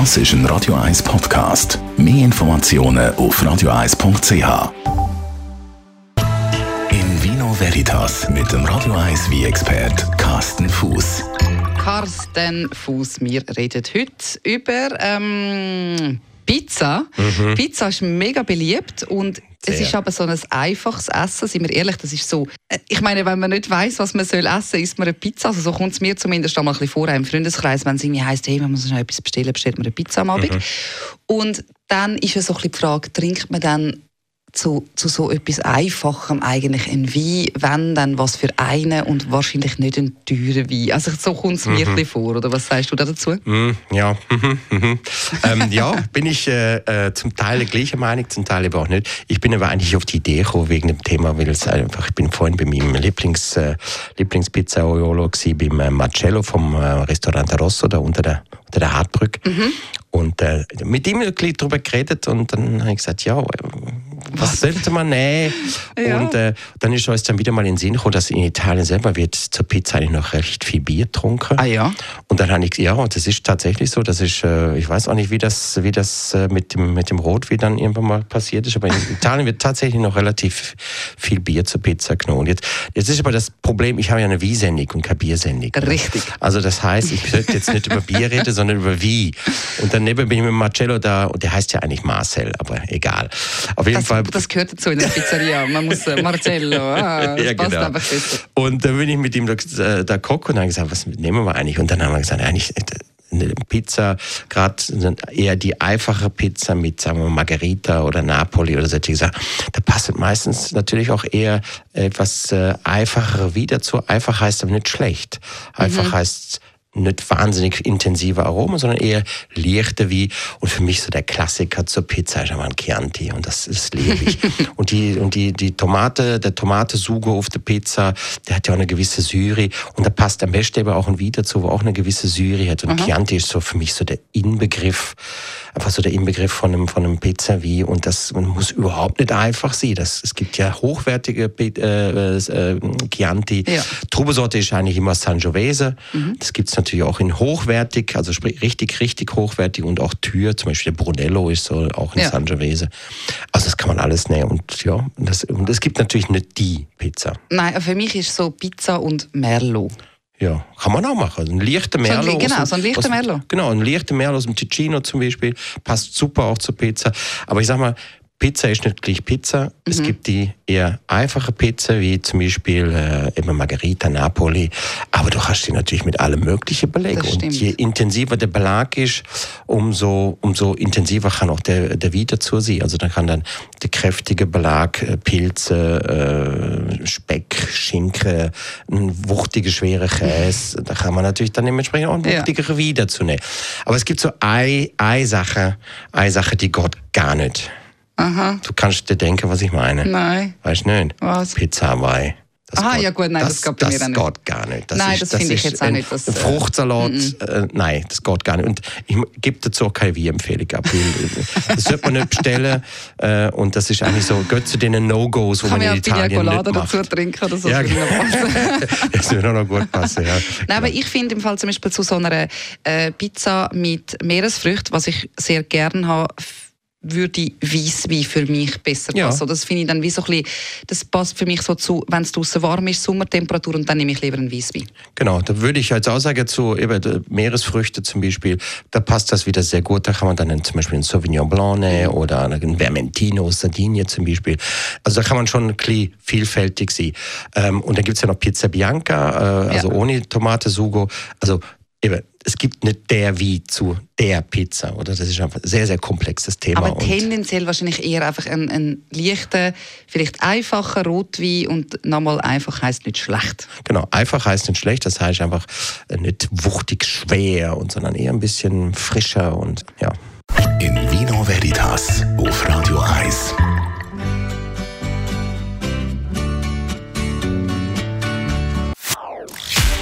Das ist ein Radio 1 Podcast. Mehr Informationen auf radio1.ch. In Vino Veritas mit dem Radio 1 wie expert Carsten Fuß. Carsten Fuß, wir reden heute über ähm, Pizza. Mhm. Pizza ist mega beliebt und. Es ist aber so ein einfaches Essen, sind wir ehrlich, das ist so. Äh, ich meine, wenn man nicht weiß, was man soll essen, isst man eine Pizza. Also so kommt es mir zumindest einmal ein bisschen vor im Freundeskreis, wenn es irgendwie heisst, hey, man muss schnell etwas bestellen, bestellt man eine Pizza am Abend. Mhm. Und dann ist ja so ein bisschen die Frage, trinkt man dann zu, zu so etwas Einfachem eigentlich ein Wein, wenn dann was für einen und wahrscheinlich nicht ein teurer Wein. Also so kommt es mir mhm. vor, oder was sagst du dazu? Mhm, ja, mhm, mhm. ähm, ja, bin ich äh, äh, zum Teil der gleichen Meinung, zum Teil aber auch nicht. Ich bin aber eigentlich auf die Idee gekommen wegen dem Thema, weil es einfach, ich bin vorhin bei meinem Lieblings, äh, Lieblingspizza-Olo beim äh, Marcello vom äh, Restaurante Rosso, da unter der, unter der Hartbrücke. Mhm. Und äh, mit ihm ein bisschen darüber geredet und dann habe ich gesagt, ja, was sollte man nehmen? ja. Und äh, dann ist uns dann wieder mal in den Sinn gekommen, dass in Italien selber wird zur Pizza eigentlich noch recht viel Bier getrunken. Ah ja? Und dann habe ich, ja, das ist tatsächlich so, das ist, äh, ich weiß auch nicht, wie das, wie das äh, mit, dem, mit dem Rotwein dann irgendwann mal passiert ist, aber in Italien wird tatsächlich noch relativ viel Bier zur Pizza genommen. Jetzt, jetzt ist aber das Problem, ich habe ja eine Wie-Sendung und keine Biersendung. Richtig. Also das heißt, ich sollte jetzt nicht über Bier reden, sondern über Wie. Und daneben bin ich mit Marcello da, und der heißt ja eigentlich Marcel, aber egal. Auf jeden das, Fall das gehört dazu in der Pizzeria. Man muss äh, Marcello, ah, das ja, passt genau. einfach besser. Und dann bin ich mit ihm da, da gucken und dann gesagt, was nehmen wir eigentlich? Und dann haben wir gesagt, eigentlich eine Pizza, gerade eher die einfache Pizza mit, sagen wir, Margherita oder Napoli oder solche Sachen, da passt meistens natürlich auch eher etwas äh, einfachere wieder zu. Einfach heißt aber nicht schlecht. Einfach mhm. heißt nicht wahnsinnig intensive Aromen, sondern eher leichte wie und für mich so der Klassiker zur Pizza ist einfach ein Chianti und das ist lieblich. und die und die die Tomate, der Tomatesugo auf der Pizza, der hat ja auch eine gewisse Syri und da passt am besten aber auch ein Wein dazu, wo auch eine gewisse Syri hat und Aha. Chianti ist so für mich so der Inbegriff einfach so der Inbegriff von einem, von einem Pizza wie und das muss überhaupt nicht einfach sein. Das, es gibt ja hochwertige äh, äh, Chianti. Ja. Trubesorte ist eigentlich immer Sangiovese. Mhm. Das gibt es natürlich auch in hochwertig, also richtig, richtig hochwertig und auch Tür, zum Beispiel der Brunello ist so auch in ja. Sangiovese. Also das kann man alles nehmen und ja, das, und es gibt natürlich nicht die Pizza. Nein, für mich ist so Pizza und Merlot. Ja, kann man auch machen. Ein leichter Merlot. So genau, so ein leichter Merlot. Genau, ein leichter Merlot aus dem Ticino zum Beispiel. Passt super auch zur Pizza. Aber ich sag mal, Pizza ist nicht gleich Pizza. Mhm. Es gibt die eher einfache Pizza, wie zum Beispiel äh, eben Margherita, Napoli. Aber du hast die natürlich mit allem möglichen Beleg. Und je intensiver der Belag ist, umso, umso intensiver kann auch der, der Wein dazu sein. Also dann kann dann der kräftige Belag, äh, Pilze, äh, Speck, Schinken, ein wuchtiger, schwerer Käse. Da kann man natürlich dann dementsprechend auch einen wuchtigeren. Wein dazu nehmen. Aber es gibt so eine, eine Sache, eine Sache, die Gott gar nicht Aha. Du kannst dir denken, was ich meine. Nein. Weißt du nicht? Was? Pizza Hawaii. Das Aha, geht, ja gut, nein, das, das geht bei mir das nicht. Das geht gar nicht. Das nein, ist, das, finde ich jetzt auch nicht. Das, ein Fruchtsalat, äh, äh, nein, das geht gar nicht. Und ich gebe dazu auch keine Wie-Empfehlung ab. Äh, das sollte man nicht bestellen. Äh, und das ist eigentlich so, geht zu den No-Gos, Kann man in Italien nicht macht. dazu trinken oder so. Ja, genau. das würde noch gut passen, ja. Nein, aber ich finde im Fall zum Beispiel zu so einer äh, Pizza mit Meeresfrüchten, was ich sehr gerne habe, würde Weisswein für mich besser passen. Ja. Das finde ich dann wie so ein bisschen, das passt für mich so zu, wenn es draußen warm ist, Sommertemperatur und dann nehme ich lieber einen Weisswein. Genau, da würde ich als Aussage zu eben Meeresfrüchte zum Beispiel, da passt das wieder sehr gut. Da kann man dann zum Beispiel einen Sauvignon Blanc nehmen oder einen Vermentino, Sardinien zum Beispiel. Also da kann man schon ein bisschen vielfältig sein. Ähm, und dann gibt es ja noch Pizza Bianca, äh, also ja. ohne Tomate, Sugo. Also eben, es gibt nicht der wie zu der Pizza, oder? Das ist einfach ein sehr, sehr komplexes Thema. Aber tendenziell wahrscheinlich eher einfach ein, ein leichter, vielleicht einfacher Rotwein und nochmal einfach heißt nicht schlecht. Genau, einfach heißt nicht schlecht, das heißt einfach nicht wuchtig schwer, und, sondern eher ein bisschen frischer und ja. In Vino Veritas auf Radio 1.